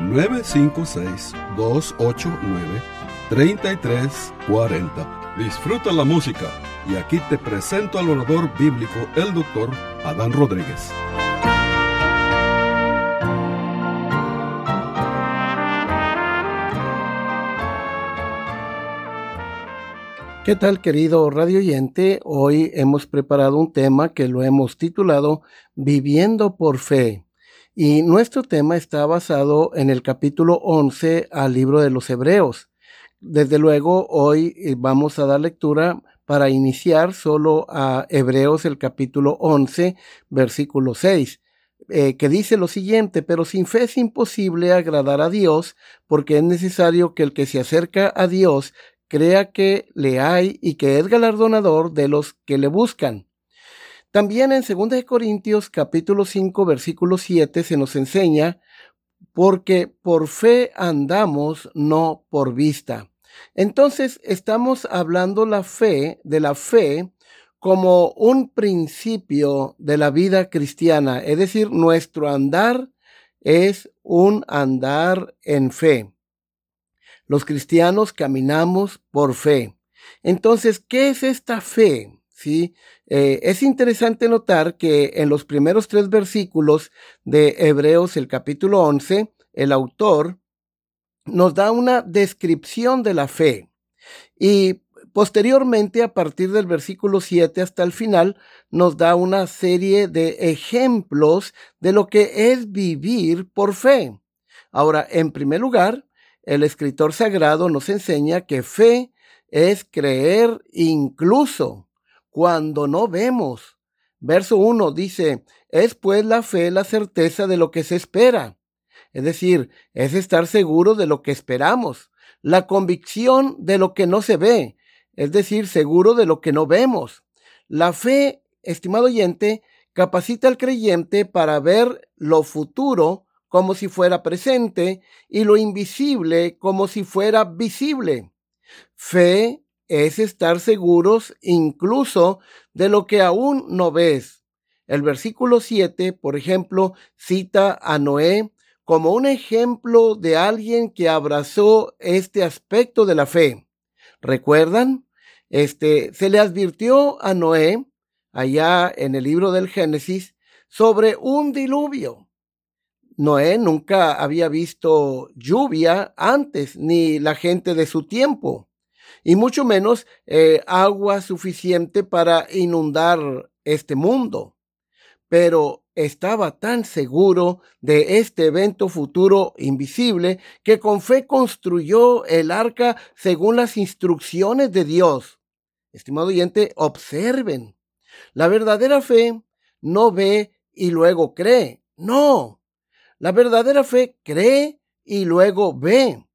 956-289-3340. Disfruta la música y aquí te presento al orador bíblico, el doctor Adán Rodríguez. ¿Qué tal querido radio oyente? Hoy hemos preparado un tema que lo hemos titulado Viviendo por Fe. Y nuestro tema está basado en el capítulo 11 al libro de los Hebreos. Desde luego, hoy eh, vamos a dar lectura para iniciar solo a Hebreos el capítulo 11, versículo 6, eh, que dice lo siguiente, pero sin fe es imposible agradar a Dios, porque es necesario que el que se acerca a Dios crea que le hay y que es galardonador de los que le buscan. También en 2 Corintios capítulo 5 versículo 7 se nos enseña, porque por fe andamos, no por vista. Entonces estamos hablando la fe, de la fe, como un principio de la vida cristiana, es decir, nuestro andar es un andar en fe. Los cristianos caminamos por fe. Entonces, ¿qué es esta fe? ¿Sí? Eh, es interesante notar que en los primeros tres versículos de Hebreos, el capítulo 11, el autor nos da una descripción de la fe y posteriormente, a partir del versículo 7 hasta el final, nos da una serie de ejemplos de lo que es vivir por fe. Ahora, en primer lugar, el escritor sagrado nos enseña que fe es creer incluso cuando no vemos. Verso 1 dice, es pues la fe la certeza de lo que se espera. Es decir, es estar seguro de lo que esperamos, la convicción de lo que no se ve, es decir, seguro de lo que no vemos. La fe, estimado oyente, capacita al creyente para ver lo futuro como si fuera presente y lo invisible como si fuera visible. Fe es estar seguros incluso de lo que aún no ves. El versículo 7, por ejemplo, cita a Noé como un ejemplo de alguien que abrazó este aspecto de la fe. ¿Recuerdan? Este, se le advirtió a Noé, allá en el libro del Génesis, sobre un diluvio. Noé nunca había visto lluvia antes, ni la gente de su tiempo y mucho menos eh, agua suficiente para inundar este mundo. Pero estaba tan seguro de este evento futuro invisible que con fe construyó el arca según las instrucciones de Dios. Estimado oyente, observen. La verdadera fe no ve y luego cree. No. La verdadera fe cree y luego ve.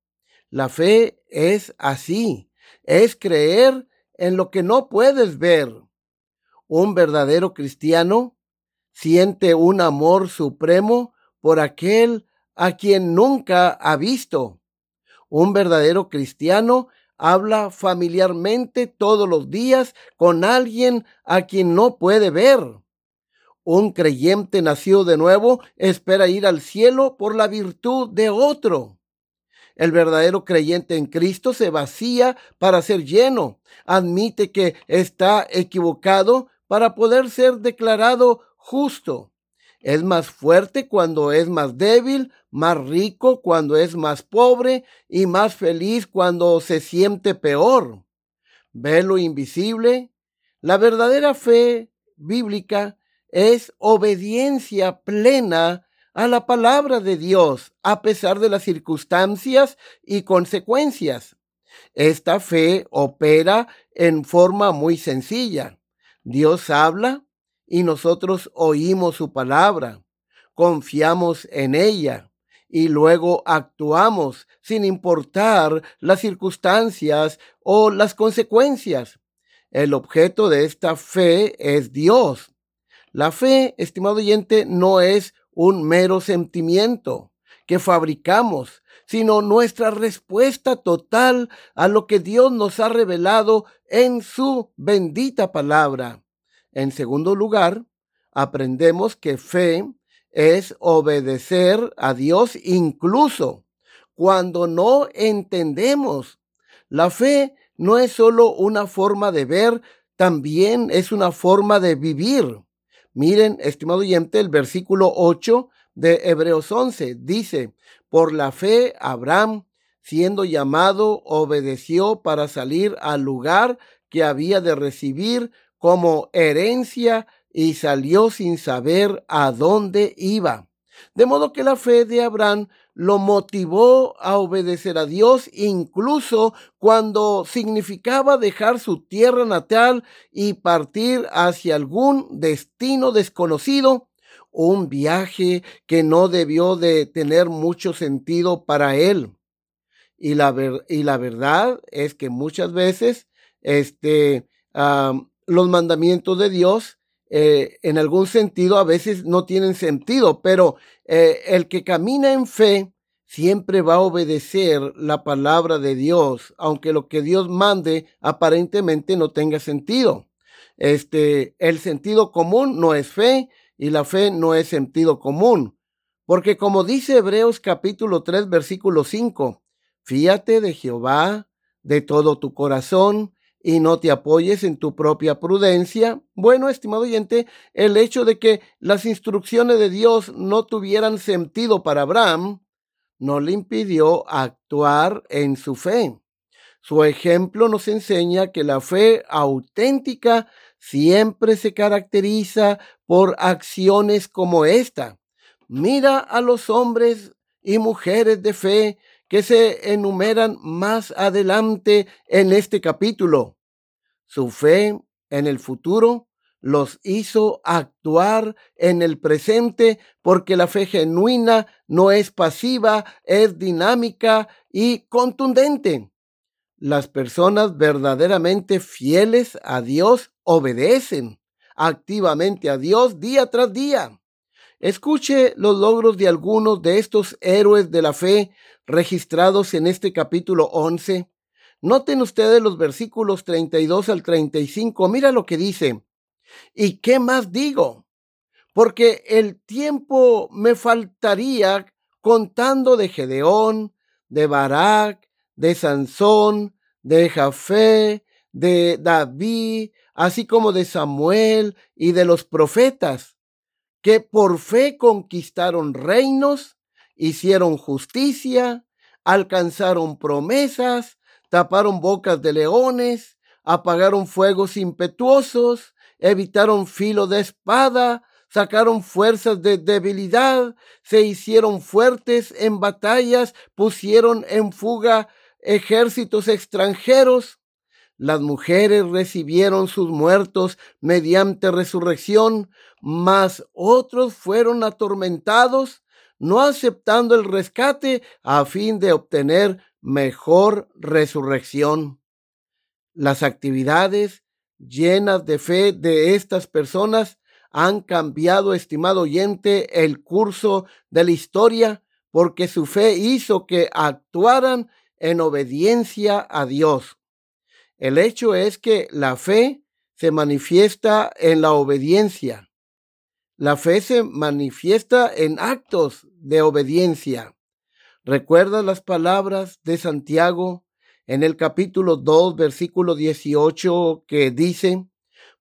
La fe es así es creer en lo que no puedes ver. Un verdadero cristiano siente un amor supremo por aquel a quien nunca ha visto. Un verdadero cristiano habla familiarmente todos los días con alguien a quien no puede ver. Un creyente nacido de nuevo espera ir al cielo por la virtud de otro. El verdadero creyente en Cristo se vacía para ser lleno. Admite que está equivocado para poder ser declarado justo. Es más fuerte cuando es más débil, más rico cuando es más pobre y más feliz cuando se siente peor. ¿Ve lo invisible? La verdadera fe bíblica es obediencia plena a la palabra de Dios a pesar de las circunstancias y consecuencias. Esta fe opera en forma muy sencilla. Dios habla y nosotros oímos su palabra, confiamos en ella y luego actuamos sin importar las circunstancias o las consecuencias. El objeto de esta fe es Dios. La fe, estimado oyente, no es un mero sentimiento que fabricamos, sino nuestra respuesta total a lo que Dios nos ha revelado en su bendita palabra. En segundo lugar, aprendemos que fe es obedecer a Dios incluso cuando no entendemos. La fe no es solo una forma de ver, también es una forma de vivir. Miren, estimado oyente, el versículo 8 de Hebreos 11 dice, por la fe Abraham, siendo llamado, obedeció para salir al lugar que había de recibir como herencia y salió sin saber a dónde iba. De modo que la fe de Abraham lo motivó a obedecer a Dios incluso cuando significaba dejar su tierra natal y partir hacia algún destino desconocido, un viaje que no debió de tener mucho sentido para él. Y la, y la verdad es que muchas veces este, los mandamientos de Dios eh, en algún sentido a veces no tienen sentido, pero eh, el que camina en fe siempre va a obedecer la palabra de Dios, aunque lo que Dios mande aparentemente no tenga sentido. Este, el sentido común no es fe y la fe no es sentido común. Porque como dice Hebreos capítulo 3 versículo 5, fíate de Jehová de todo tu corazón y no te apoyes en tu propia prudencia. Bueno, estimado oyente, el hecho de que las instrucciones de Dios no tuvieran sentido para Abraham no le impidió actuar en su fe. Su ejemplo nos enseña que la fe auténtica siempre se caracteriza por acciones como esta. Mira a los hombres y mujeres de fe que se enumeran más adelante en este capítulo. Su fe en el futuro los hizo actuar en el presente porque la fe genuina no es pasiva, es dinámica y contundente. Las personas verdaderamente fieles a Dios obedecen activamente a Dios día tras día. Escuche los logros de algunos de estos héroes de la fe registrados en este capítulo 11. Noten ustedes los versículos 32 al 35. Mira lo que dice. ¿Y qué más digo? Porque el tiempo me faltaría contando de Gedeón, de Barak, de Sansón, de Jafé, de David, así como de Samuel y de los profetas que por fe conquistaron reinos, hicieron justicia, alcanzaron promesas, taparon bocas de leones, apagaron fuegos impetuosos, evitaron filo de espada, sacaron fuerzas de debilidad, se hicieron fuertes en batallas, pusieron en fuga ejércitos extranjeros, las mujeres recibieron sus muertos mediante resurrección, mas otros fueron atormentados, no aceptando el rescate a fin de obtener mejor resurrección. Las actividades llenas de fe de estas personas han cambiado, estimado oyente, el curso de la historia, porque su fe hizo que actuaran en obediencia a Dios. El hecho es que la fe se manifiesta en la obediencia. La fe se manifiesta en actos de obediencia. ¿Recuerda las palabras de Santiago en el capítulo 2, versículo 18, que dice,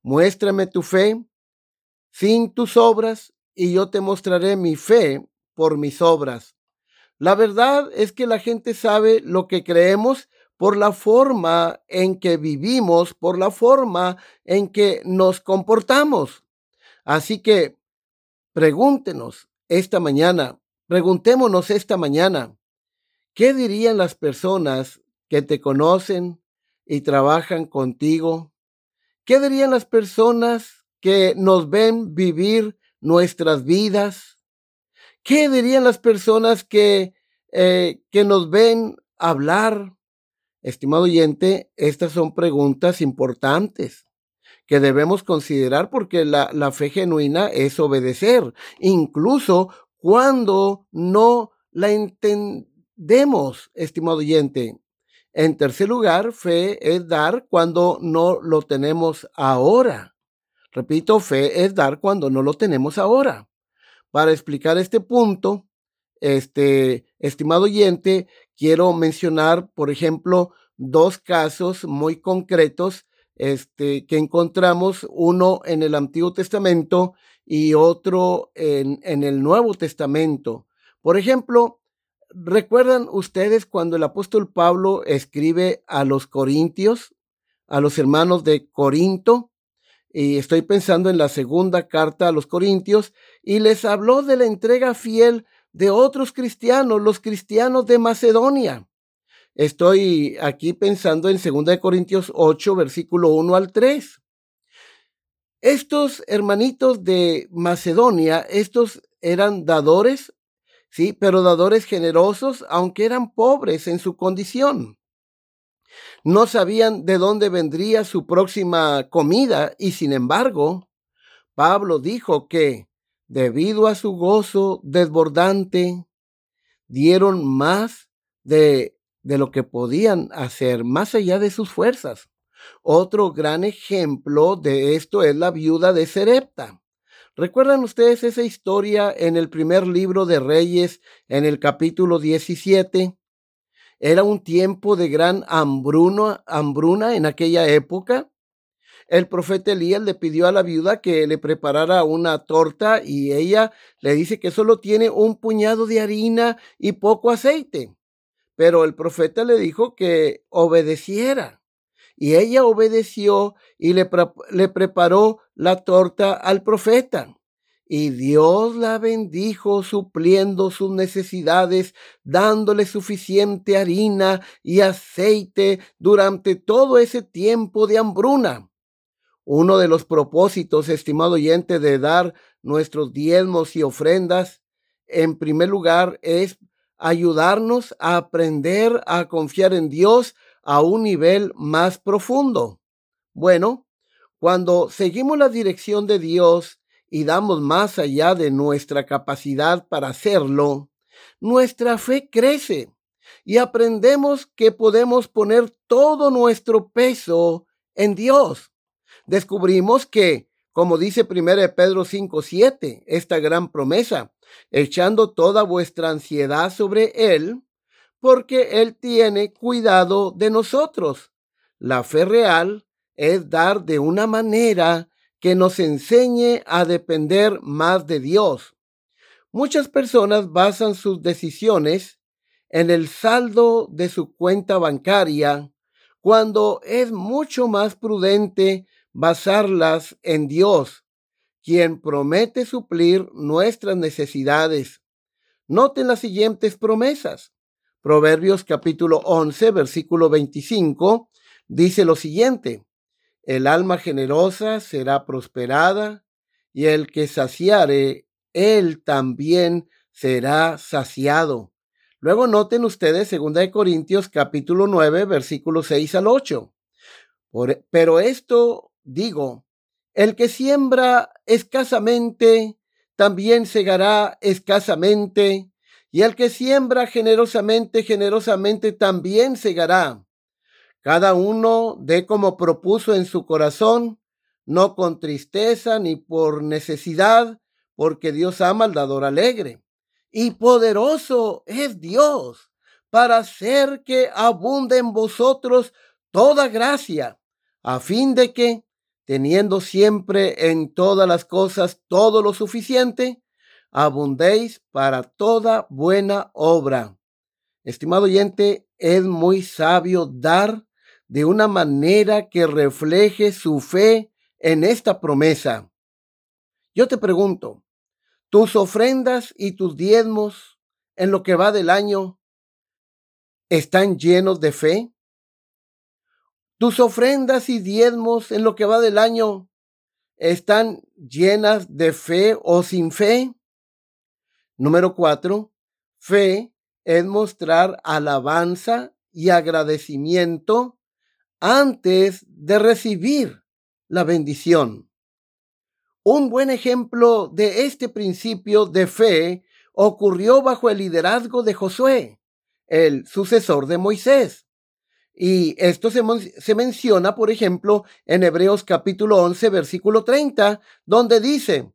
muéstrame tu fe sin tus obras y yo te mostraré mi fe por mis obras? La verdad es que la gente sabe lo que creemos por la forma en que vivimos, por la forma en que nos comportamos. Así que pregúntenos esta mañana, preguntémonos esta mañana, ¿qué dirían las personas que te conocen y trabajan contigo? ¿Qué dirían las personas que nos ven vivir nuestras vidas? ¿Qué dirían las personas que, eh, que nos ven hablar? Estimado oyente, estas son preguntas importantes que debemos considerar porque la, fe genuina es obedecer, incluso cuando no la entendemos, estimado oyente. En tercer lugar, fe es dar cuando no lo tenemos ahora. Repito, fe es dar cuando no lo tenemos ahora. Para explicar este punto, este, estimado oyente, quiero mencionar, por ejemplo, dos casos muy concretos este, que encontramos, uno en el Antiguo Testamento y otro en, en el Nuevo Testamento. Por ejemplo, ¿recuerdan ustedes cuando el apóstol Pablo escribe a los Corintios, a los hermanos de Corinto? y estoy pensando en la segunda carta a los Corintios, y les habló de la entrega fiel de otros cristianos, los cristianos de Macedonia. Estoy aquí pensando en 2 Corintios 8, versículo 1 al 3. Estos hermanitos de Macedonia, estos eran dadores, sí, pero dadores generosos, aunque eran pobres en su condición. No sabían de dónde vendría su próxima comida y sin embargo, Pablo dijo que, debido a su gozo desbordante, dieron más de, de lo que podían hacer, más allá de sus fuerzas. Otro gran ejemplo de esto es la viuda de Serepta. ¿Recuerdan ustedes esa historia en el primer libro de Reyes, en el capítulo 17? Era un tiempo de gran hambruna, hambruna en aquella época. El profeta Elías le pidió a la viuda que le preparara una torta y ella le dice que solo tiene un puñado de harina y poco aceite. Pero el profeta le dijo que obedeciera. Y ella obedeció y le, le preparó la torta al profeta. Y Dios la bendijo supliendo sus necesidades, dándole suficiente harina y aceite durante todo ese tiempo de hambruna. Uno de los propósitos, estimado oyente, de dar nuestros diezmos y ofrendas, en primer lugar, es ayudarnos a aprender a confiar en Dios a un nivel más profundo. Bueno, cuando seguimos la dirección de Dios, y damos más allá de nuestra capacidad para hacerlo, nuestra fe crece y aprendemos que podemos poner todo nuestro peso en Dios. Descubrimos que, como dice 1 Pedro 5:7, esta gran promesa, echando toda vuestra ansiedad sobre Él, porque Él tiene cuidado de nosotros. La fe real es dar de una manera que nos enseñe a depender más de Dios. Muchas personas basan sus decisiones en el saldo de su cuenta bancaria cuando es mucho más prudente basarlas en Dios, quien promete suplir nuestras necesidades. Noten las siguientes promesas. Proverbios capítulo 11, versículo 25, dice lo siguiente. El alma generosa será prosperada, y el que saciare, él también será saciado. Luego noten ustedes 2 Corintios capítulo 9, versículos 6 al 8. pero esto digo, el que siembra escasamente, también segará escasamente, y el que siembra generosamente, generosamente también segará. Cada uno dé como propuso en su corazón, no con tristeza ni por necesidad, porque Dios ama al dador alegre. Y poderoso es Dios para hacer que abunde en vosotros toda gracia, a fin de que, teniendo siempre en todas las cosas todo lo suficiente, abundéis para toda buena obra. Estimado oyente, es muy sabio dar de una manera que refleje su fe en esta promesa. Yo te pregunto, ¿tus ofrendas y tus diezmos en lo que va del año están llenos de fe? ¿Tus ofrendas y diezmos en lo que va del año están llenas de fe o sin fe? Número cuatro, fe es mostrar alabanza y agradecimiento antes de recibir la bendición. Un buen ejemplo de este principio de fe ocurrió bajo el liderazgo de Josué, el sucesor de Moisés. Y esto se, menciona, por ejemplo, en Hebreos capítulo 11, versículo 30, donde dice,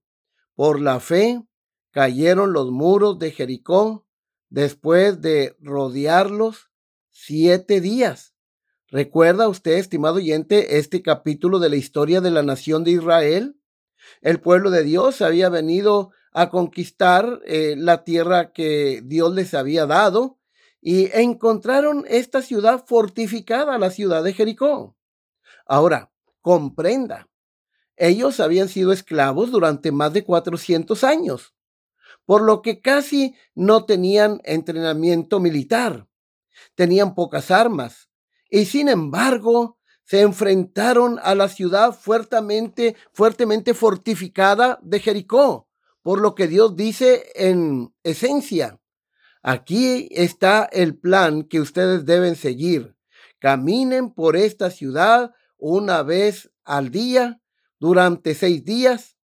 por la fe cayeron los muros de Jericó después de rodearlos siete días. ¿Recuerda usted, estimado oyente, este capítulo de la historia de la nación de Israel? El pueblo de Dios había venido a conquistar eh, la tierra que Dios les había dado y encontraron esta ciudad fortificada, la ciudad de Jericó. Ahora, comprenda, ellos habían sido esclavos durante más de 400 años, por lo que casi no tenían entrenamiento militar, tenían pocas armas y sin embargo se enfrentaron a la ciudad fuertemente, fuertemente fortificada de Jericó, por lo que Dios dice en esencia, aquí está el plan que ustedes deben seguir. Caminen por esta ciudad una vez al día durante seis días.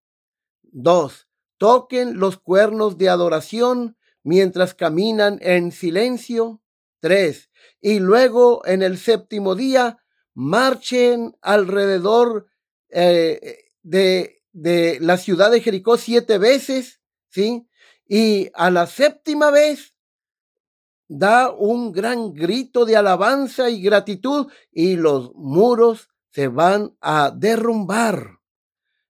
Dos, toquen los cuernos de adoración mientras caminan en silencio. Tres, y luego en el séptimo día marchen alrededor eh, de, de la ciudad de Jericó siete veces, ¿sí? Y a la séptima vez da un gran grito de alabanza y gratitud y los muros se van a derrumbar.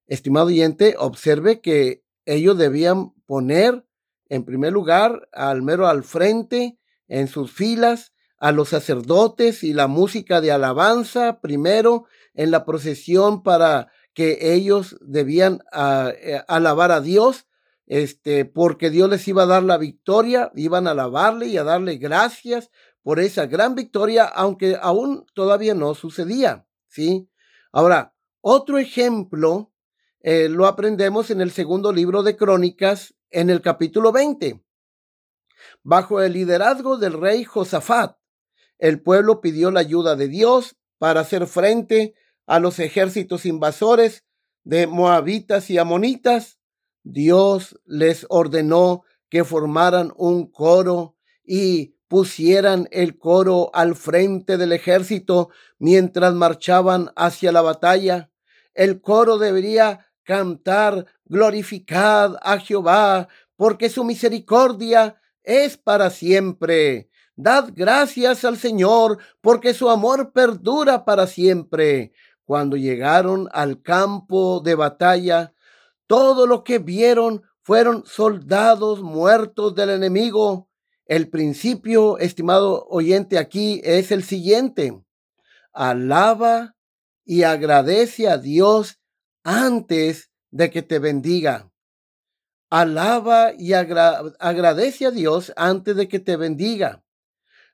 Estimado oyente, observe que ellos debían poner en primer lugar al mero al frente en sus filas a los sacerdotes y la música de alabanza primero en la procesión para que ellos debían ah, eh, alabar a Dios, este, porque Dios les iba a dar la victoria, iban a alabarle y a darle gracias por esa gran victoria, aunque aún todavía no sucedía, ¿sí? Ahora, otro ejemplo eh, lo aprendemos en el segundo libro de Crónicas, en el capítulo 20. Bajo el liderazgo del rey Josafat, el pueblo pidió la ayuda de Dios para hacer frente a los ejércitos invasores de moabitas y amonitas. Dios les ordenó que formaran un coro y pusieran el coro al frente del ejército mientras marchaban hacia la batalla. El coro debería cantar, glorificad a Jehová, porque su misericordia es para siempre. Dad gracias al Señor, porque su amor perdura para siempre. Cuando llegaron al campo de batalla, todo lo que vieron fueron soldados muertos del enemigo. El principio, estimado oyente, aquí es el siguiente. Alaba y agradece a Dios antes de que te bendiga. Alaba y agradece a Dios antes de que te bendiga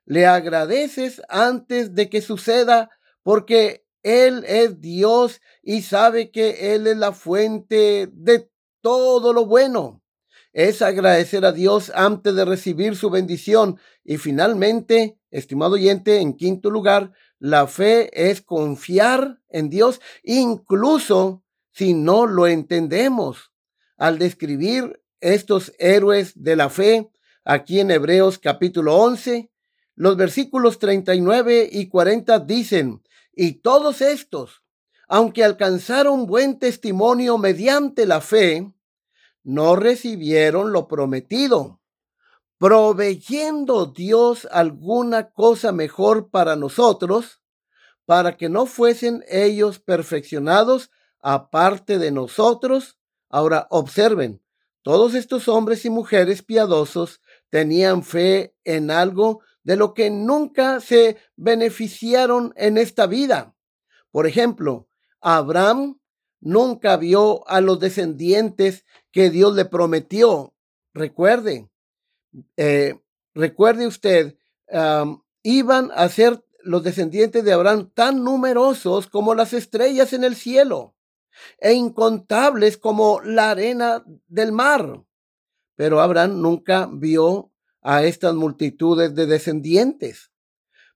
le agradeces antes de que suceda, porque Él es Dios y sabe que Él es la fuente de todo lo bueno. Es agradecer a Dios antes de recibir su bendición. Y finalmente, estimado oyente, en quinto lugar, la fe es confiar en Dios, incluso si no lo entendemos. Al describir estos héroes de la fe, aquí en Hebreos capítulo 11, los versículos 39 y 40 dicen, y todos estos, aunque alcanzaron buen testimonio mediante la fe, no recibieron lo prometido, proveyendo Dios alguna cosa mejor para nosotros, para que no fuesen ellos perfeccionados aparte de nosotros. Ahora observen, todos estos hombres y mujeres piadosos tenían fe en algo de lo que nunca se beneficiaron en esta vida. Por ejemplo, Abraham nunca vio a los descendientes que Dios le prometió. Recuerde, eh, recuerde usted, iban a ser los descendientes de Abraham tan numerosos como las estrellas en el cielo e incontables como la arena del mar. pero Abraham nunca vio a estas multitudes de descendientes.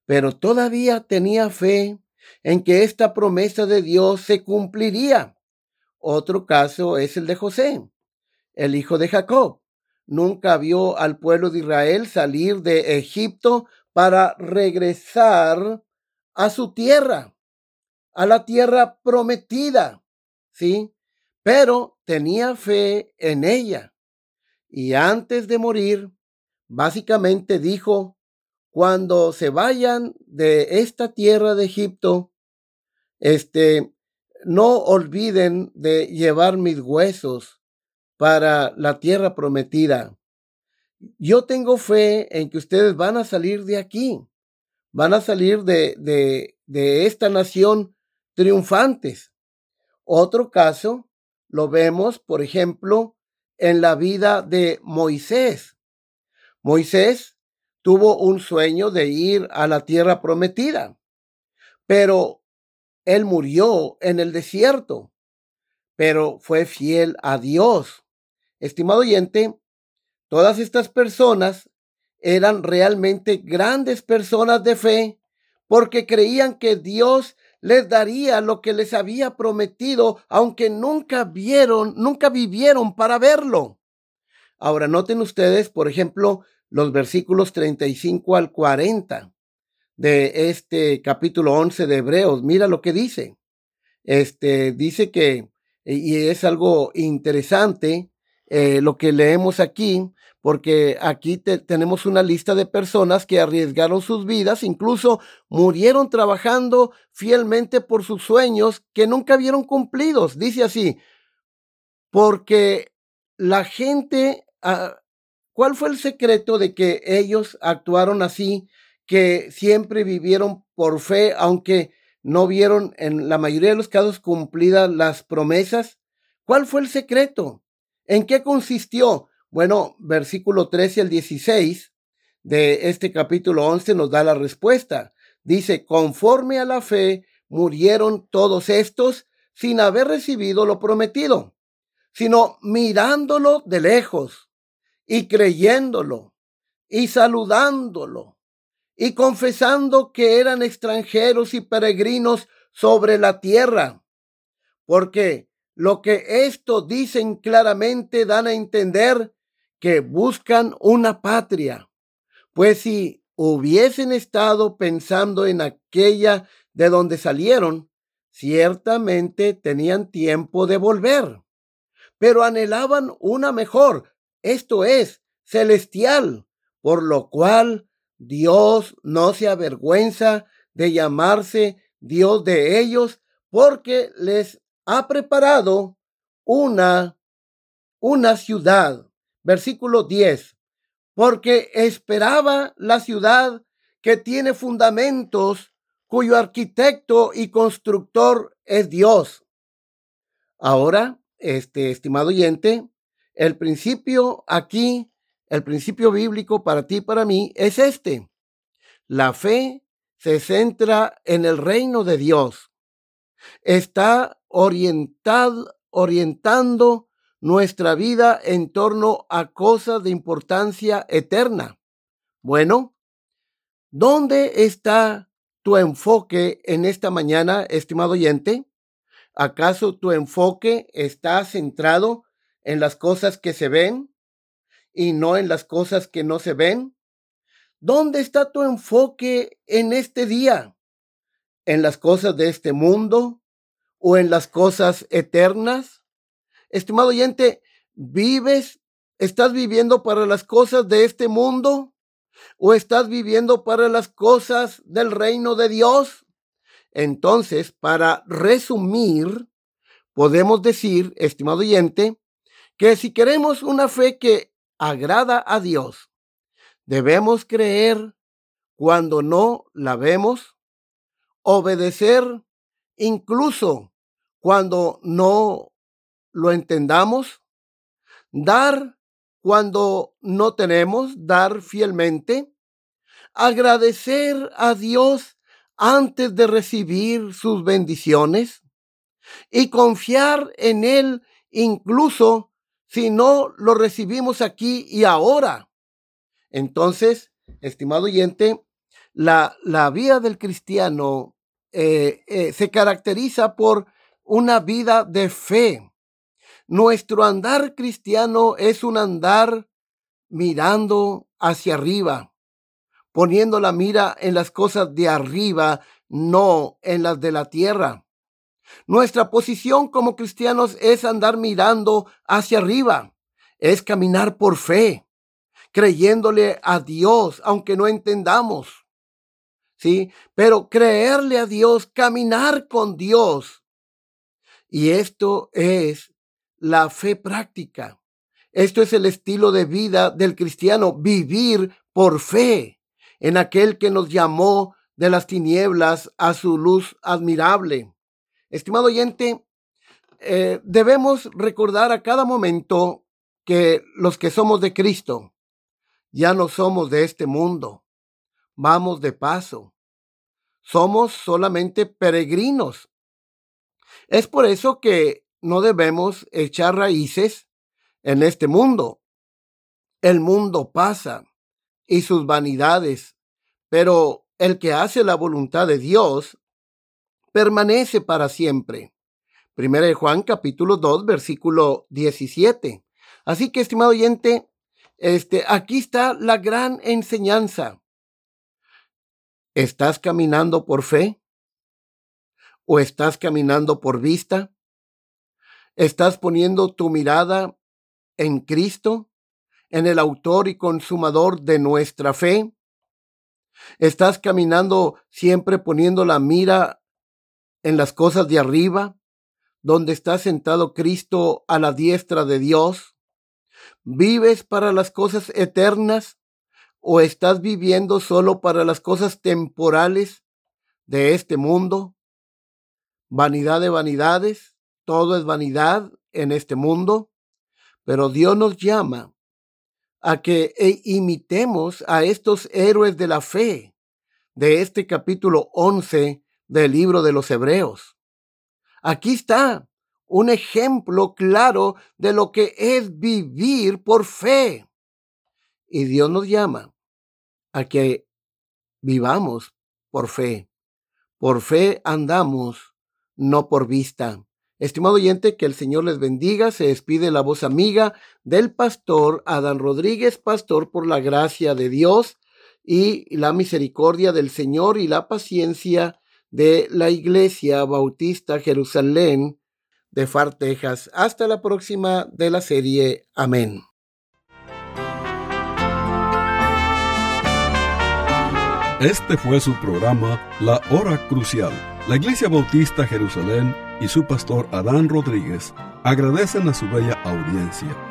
Pero todavía tenía fe en que esta promesa de Dios se cumpliría. Otro caso es el de José, el hijo de Jacob. Nunca vio al pueblo de Israel salir de Egipto para regresar a su tierra, a la tierra prometida, ¿sí? Pero tenía fe en ella. Y antes de morir, básicamente dijo, cuando se vayan de esta tierra de Egipto, este, no olviden de llevar mis huesos para la tierra prometida. Yo tengo fe en que ustedes van a salir de aquí, van a salir de, de, de esta nación triunfantes. Otro caso lo vemos, por ejemplo, en la vida de Moisés. Moisés tuvo un sueño de ir a la tierra prometida, pero él murió en el desierto, pero fue fiel a Dios. Estimado oyente, todas estas personas eran realmente grandes personas de fe porque creían que Dios les daría lo que les había prometido, aunque nunca vieron, nunca vivieron para verlo. Ahora, noten ustedes, por ejemplo, los versículos 35 al 40 de este capítulo 11 de Hebreos. Mira lo que dice. Este dice que, y es algo interesante eh, lo que leemos aquí, porque aquí tenemos una lista de personas que arriesgaron sus vidas, incluso murieron trabajando fielmente por sus sueños que nunca vieron cumplidos. Dice así, porque la gente ¿Cuál fue el secreto de que ellos actuaron así, que siempre vivieron por fe, aunque no vieron en la mayoría de los casos cumplidas las promesas? ¿Cuál fue el secreto? ¿En qué consistió? Bueno, versículo 13 al 16 de este capítulo 11 nos da la respuesta. Dice, conforme a la fe, murieron todos estos sin haber recibido lo prometido, sino mirándolo de lejos y creyéndolo y saludándolo y confesando que eran extranjeros y peregrinos sobre la tierra. Porque lo que esto dicen claramente dan a entender que buscan una patria. Pues si hubiesen estado pensando en aquella de donde salieron, ciertamente tenían tiempo de volver, pero anhelaban una mejor, esto es celestial, por lo cual Dios no se avergüenza de llamarse Dios de ellos, porque les ha preparado una, una ciudad. Versículo 10. Porque esperaba la ciudad que tiene fundamentos, cuyo arquitecto y constructor es Dios. Ahora, este estimado oyente, el principio aquí, el principio bíblico para ti y para mí es este. La fe se centra en el reino de Dios. Está orientado, orientando nuestra vida en torno a cosas de importancia eterna. Bueno, ¿dónde está tu enfoque en esta mañana, estimado oyente? ¿Acaso tu enfoque está centrado en las cosas que se ven y no en las cosas que no se ven? ¿Dónde está tu enfoque en este día? ¿En las cosas de este mundo o en las cosas eternas? Estimado oyente, ¿vives, estás viviendo para las cosas de este mundo o estás viviendo para las cosas del reino de Dios? Entonces, para resumir, podemos decir, estimado oyente, que si queremos una fe que agrada a Dios, debemos creer cuando no la vemos, obedecer incluso cuando no lo entendamos, dar cuando no tenemos, dar fielmente, agradecer a Dios antes de recibir sus bendiciones y confiar en Él incluso si no lo recibimos aquí y ahora? Entonces, estimado oyente, la, la vida del cristiano eh, eh, se caracteriza por una vida de fe. Nuestro andar cristiano es un andar mirando hacia arriba, poniendo la mira en las cosas de arriba, no en las de la tierra. Nuestra posición como cristianos es andar mirando hacia arriba, es caminar por fe, creyéndole a Dios, aunque no entendamos. ¿Sí? Pero creerle a Dios, caminar con Dios. Y esto es la fe práctica. Esto es el estilo de vida del cristiano, vivir por fe en aquel que nos llamó de las tinieblas a su luz admirable. Estimado oyente, eh, debemos recordar a cada momento que los que somos de Cristo ya no somos de este mundo. Vamos de paso. Somos solamente peregrinos. Es por eso que no debemos echar raíces en este mundo. El mundo pasa y sus vanidades, pero el que hace la voluntad de Dios permanece para siempre. Primera de Juan capítulo 2 versículo 17. Así que, estimado oyente, este, aquí está la gran enseñanza. ¿Estás caminando por fe? ¿O estás caminando por vista? ¿Estás poniendo tu mirada en Cristo, en el autor y consumador de nuestra fe? ¿Estás caminando siempre poniendo la mira en las cosas de arriba, donde está sentado Cristo a la diestra de Dios? ¿Vives para las cosas eternas o estás viviendo solo para las cosas temporales de este mundo? Vanidad de vanidades, todo es vanidad en este mundo, pero Dios nos llama a que e imitemos a estos héroes de la fe de este capítulo 11 del libro de los Hebreos. Aquí está un ejemplo claro de lo que es vivir por fe. Y Dios nos llama a que vivamos por fe. Por fe andamos, no por vista. Estimado oyente, que el Señor les bendiga. Se despide la voz amiga del pastor Adán Rodríguez, pastor por la gracia de Dios y la misericordia del Señor y la paciencia de la Iglesia Bautista Jerusalén de Far, Texas. Hasta la próxima de la serie. Amén. Este fue su programa La Hora Crucial. La Iglesia Bautista Jerusalén y su pastor Adán Rodríguez agradecen a su bella audiencia